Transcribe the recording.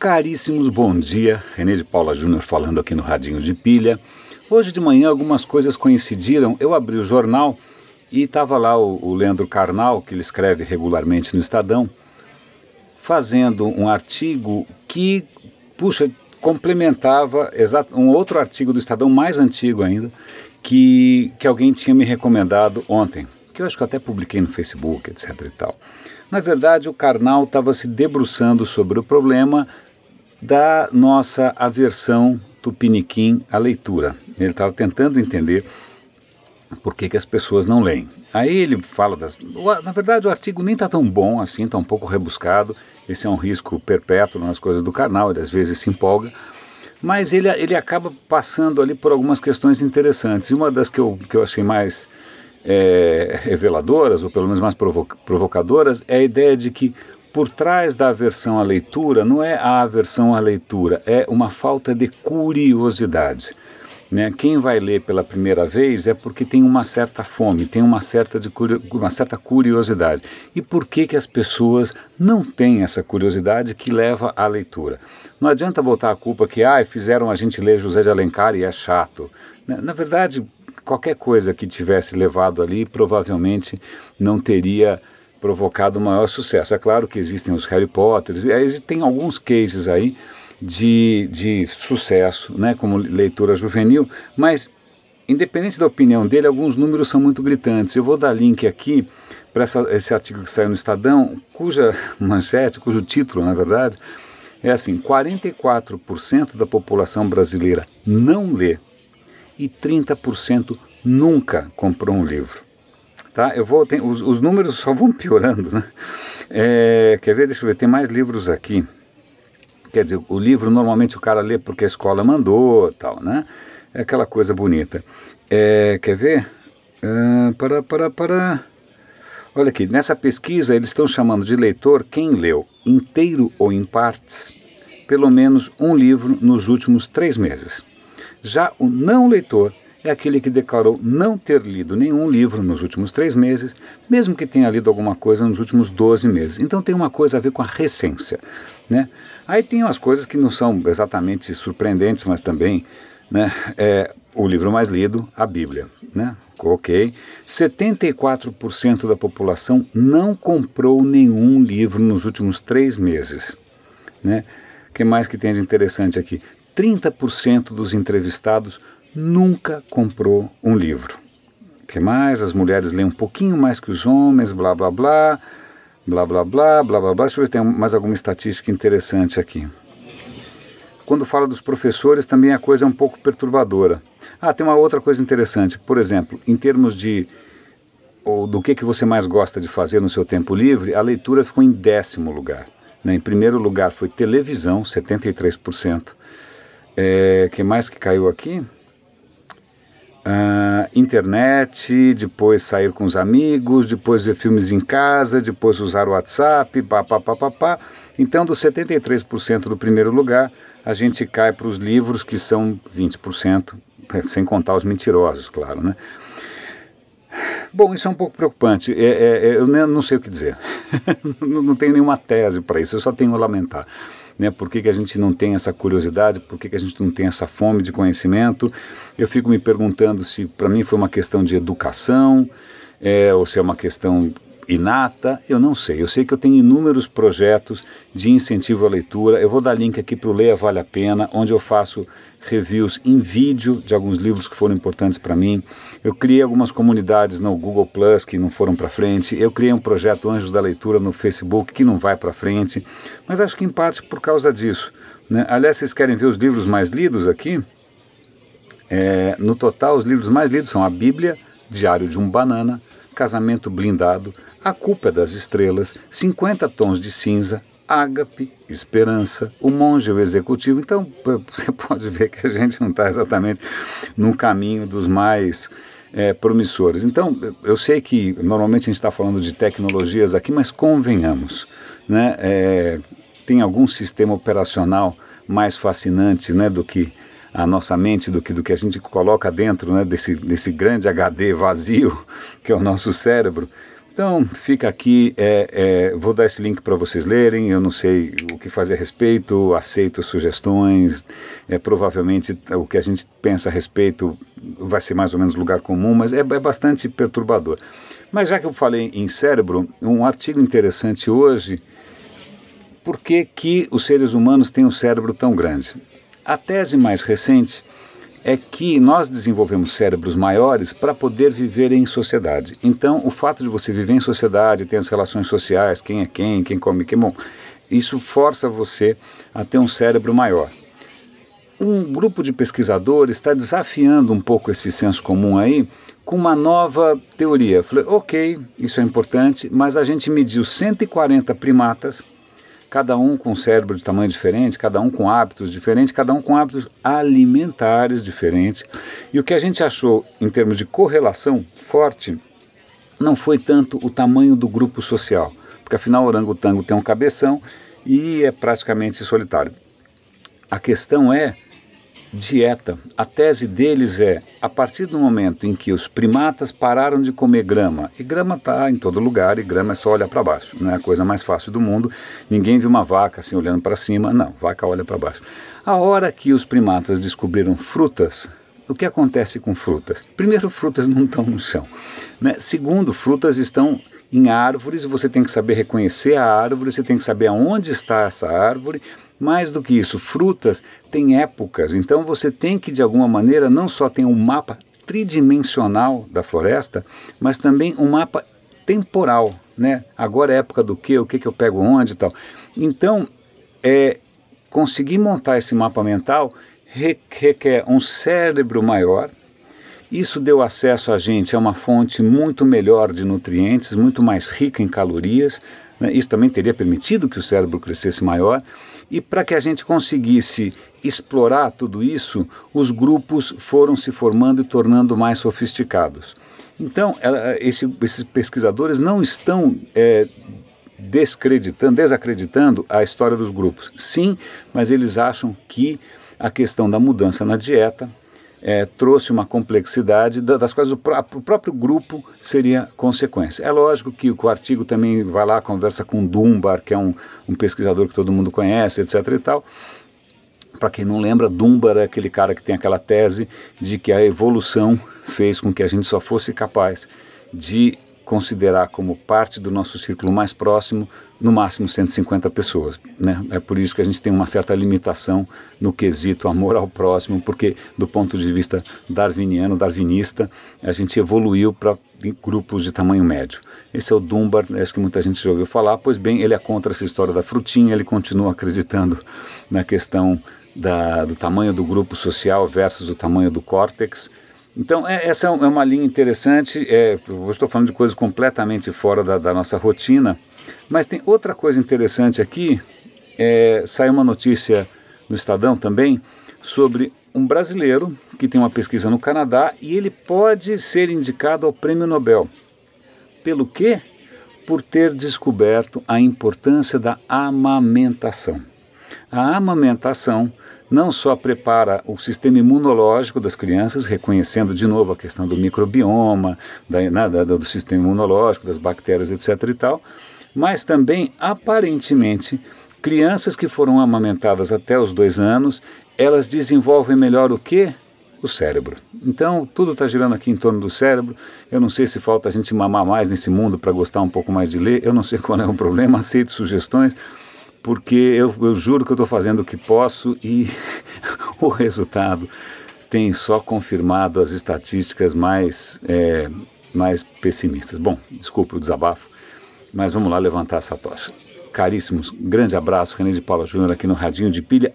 Caríssimos, bom dia. René de Paula Júnior falando aqui no Radinho de Pilha. Hoje de manhã algumas coisas coincidiram. Eu abri o jornal e estava lá o, o Leandro Carnal, que ele escreve regularmente no Estadão, fazendo um artigo que, puxa, complementava um outro artigo do Estadão mais antigo ainda, que, que alguém tinha me recomendado ontem, que eu acho que até publiquei no Facebook, etc e tal. Na verdade, o Karnal estava se debruçando sobre o problema da nossa aversão tupiniquim à leitura. Ele estava tentando entender por que, que as pessoas não leem. Aí ele fala das. Na verdade, o artigo nem está tão bom assim, está um pouco rebuscado. Esse é um risco perpétuo nas coisas do canal, ele às vezes se empolga. Mas ele, ele acaba passando ali por algumas questões interessantes. E uma das que eu, que eu achei mais é, reveladoras, ou pelo menos mais provocadoras, é a ideia de que por trás da aversão à leitura não é a aversão à leitura, é uma falta de curiosidade. Né? Quem vai ler pela primeira vez é porque tem uma certa fome, tem uma certa, de uma certa curiosidade. E por que, que as pessoas não têm essa curiosidade que leva à leitura? Não adianta botar a culpa que ah, fizeram a gente ler José de Alencar e é chato. Na verdade, qualquer coisa que tivesse levado ali provavelmente não teria provocado maior sucesso. É claro que existem os Harry Potters, existem alguns cases aí de, de sucesso, né, como leitura juvenil, mas independente da opinião dele, alguns números são muito gritantes. Eu vou dar link aqui para esse artigo que saiu no Estadão, cuja manchete, cujo título, na verdade, é assim: 44% da população brasileira não lê e 30% nunca comprou um livro. Tá? Eu vou, tem, os, os números só vão piorando, né? É, quer ver? Deixa eu ver, tem mais livros aqui. Quer dizer, o livro normalmente o cara lê porque a escola mandou, tal, né? É aquela coisa bonita. É, quer ver? Uh, para, para, para. Olha aqui, nessa pesquisa eles estão chamando de leitor quem leu, inteiro ou em partes, pelo menos um livro nos últimos três meses. Já o não leitor é aquele que declarou não ter lido nenhum livro nos últimos três meses, mesmo que tenha lido alguma coisa nos últimos 12 meses. Então tem uma coisa a ver com a recência. Né? Aí tem umas coisas que não são exatamente surpreendentes, mas também né, é, o livro mais lido, a Bíblia. Né? Ok. 74% da população não comprou nenhum livro nos últimos três meses. Né? O que mais que tem de interessante aqui? 30% dos entrevistados nunca comprou um livro. Que mais? As mulheres leem um pouquinho mais que os homens, blá blá blá, blá blá blá, blá blá blá. Deixa eu ver se tem mais alguma estatística interessante aqui. Quando fala dos professores, também a coisa é um pouco perturbadora. Ah, tem uma outra coisa interessante. Por exemplo, em termos de ou do que, que você mais gosta de fazer no seu tempo livre, a leitura ficou em décimo lugar. Né? Em primeiro lugar foi televisão, 73%. É, que mais que caiu aqui? Uh, internet, depois sair com os amigos, depois ver filmes em casa, depois usar o WhatsApp, papapá. Então, dos 73% do primeiro lugar, a gente cai para os livros que são 20%, sem contar os mentirosos, claro, né? Bom, isso é um pouco preocupante. É, é, é eu não sei o que dizer. não tenho nenhuma tese para isso, eu só tenho a lamentar né? Por que, que a gente não tem essa curiosidade? Por que, que a gente não tem essa fome de conhecimento? Eu fico me perguntando se para mim foi uma questão de educação, é, ou se é uma questão inata, eu não sei. Eu sei que eu tenho inúmeros projetos de incentivo à leitura. Eu vou dar link aqui para o Leia Vale a Pena, onde eu faço reviews em vídeo de alguns livros que foram importantes para mim. Eu criei algumas comunidades no Google Plus que não foram para frente. Eu criei um projeto Anjos da Leitura no Facebook que não vai para frente. Mas acho que em parte por causa disso. Né? Aliás, vocês querem ver os livros mais lidos aqui? É, no total, os livros mais lidos são a Bíblia, Diário de um Banana, Casamento Blindado, A Culpa é das Estrelas, 50 Tons de Cinza, ágape, esperança, o monge, o executivo. Então você pode ver que a gente não está exatamente no caminho dos mais é, promissores. Então eu sei que normalmente a gente está falando de tecnologias aqui, mas convenhamos, né? É, tem algum sistema operacional mais fascinante, né, do que a nossa mente, do que do que a gente coloca dentro, né, desse desse grande HD vazio que é o nosso cérebro. Então fica aqui, é, é, vou dar esse link para vocês lerem. Eu não sei o que fazer a respeito, aceito sugestões. É, provavelmente o que a gente pensa a respeito vai ser mais ou menos lugar comum, mas é, é bastante perturbador. Mas já que eu falei em cérebro, um artigo interessante hoje. Por que, que os seres humanos têm um cérebro tão grande? A tese mais recente é que nós desenvolvemos cérebros maiores para poder viver em sociedade. Então, o fato de você viver em sociedade, ter as relações sociais, quem é quem, quem come quem, bom, isso força você a ter um cérebro maior. Um grupo de pesquisadores está desafiando um pouco esse senso comum aí com uma nova teoria. Falei, ok, isso é importante, mas a gente mediu 140 primatas cada um com cérebro de tamanho diferente, cada um com hábitos diferentes, cada um com hábitos alimentares diferentes. E o que a gente achou em termos de correlação forte não foi tanto o tamanho do grupo social, porque afinal o orangotango tem um cabeção e é praticamente solitário. A questão é dieta. A tese deles é, a partir do momento em que os primatas pararam de comer grama, e grama está em todo lugar, e grama é só olhar para baixo, não é a coisa mais fácil do mundo. Ninguém viu uma vaca assim olhando para cima, não, vaca olha para baixo. A hora que os primatas descobriram frutas, o que acontece com frutas? Primeiro, frutas não estão no chão. Né? Segundo, frutas estão em árvores, você tem que saber reconhecer a árvore, você tem que saber aonde está essa árvore. Mais do que isso, frutas têm épocas, então você tem que, de alguma maneira, não só ter um mapa tridimensional da floresta, mas também um mapa temporal, né? Agora é época do quê? O que, que eu pego onde e tal. Então, é, conseguir montar esse mapa mental requer um cérebro maior, isso deu acesso a gente a uma fonte muito melhor de nutrientes, muito mais rica em calorias. Né? Isso também teria permitido que o cérebro crescesse maior. E para que a gente conseguisse explorar tudo isso, os grupos foram se formando e tornando mais sofisticados. Então, esse, esses pesquisadores não estão é, descreditando, desacreditando a história dos grupos. Sim, mas eles acham que a questão da mudança na dieta, é, trouxe uma complexidade das quais o, o, próprio grupo seria consequência. É lógico que o artigo também vai lá, conversa com Dunbar, que é um, um pesquisador que todo mundo conhece, etc. e tal. Para quem não lembra, Dunbar é aquele cara que tem aquela tese de que a evolução fez com que a gente só fosse capaz de considerar como parte do nosso círculo mais próximo no máximo 150 pessoas. Né? É por isso que a gente tem uma certa limitação no quesito amor ao próximo, porque do ponto de vista darwiniano, darwinista, a gente evoluiu para grupos de tamanho médio. Esse é o Dunbar, acho que muita gente já ouviu falar, pois bem, ele é contra essa história da frutinha, ele continua acreditando na questão da, do tamanho do grupo social versus o tamanho do córtex, então, é, essa é, é uma linha interessante. É, eu estou falando de coisas completamente fora da, da, nossa rotina, mas tem outra coisa interessante aqui. É, saiu uma notícia no Estadão também sobre um brasileiro que tem uma pesquisa no Canadá e ele pode ser indicado ao Prêmio Nobel. Pelo quê? Por ter descoberto a importância da amamentação. A amamentação não só prepara o sistema imunológico das crianças, reconhecendo de novo a questão do microbioma, da, né, da, do sistema imunológico, das bactérias, etc. e tal, mas também, aparentemente, crianças que foram amamentadas até os dois anos, elas desenvolvem melhor o que? O cérebro. Então, tudo está girando aqui em torno do cérebro. Eu não sei se falta a gente mamar mais nesse mundo para gostar um pouco mais de ler. Eu não sei qual é o problema, aceito sugestões porque eu, eu juro que eu estou fazendo o que posso e o resultado tem só confirmado as estatísticas mais, é, mais pessimistas. Bom, desculpe o desabafo, mas vamos lá levantar essa tocha. Caríssimos, grande abraço, René de Paula Júnior aqui no Radinho de Pilha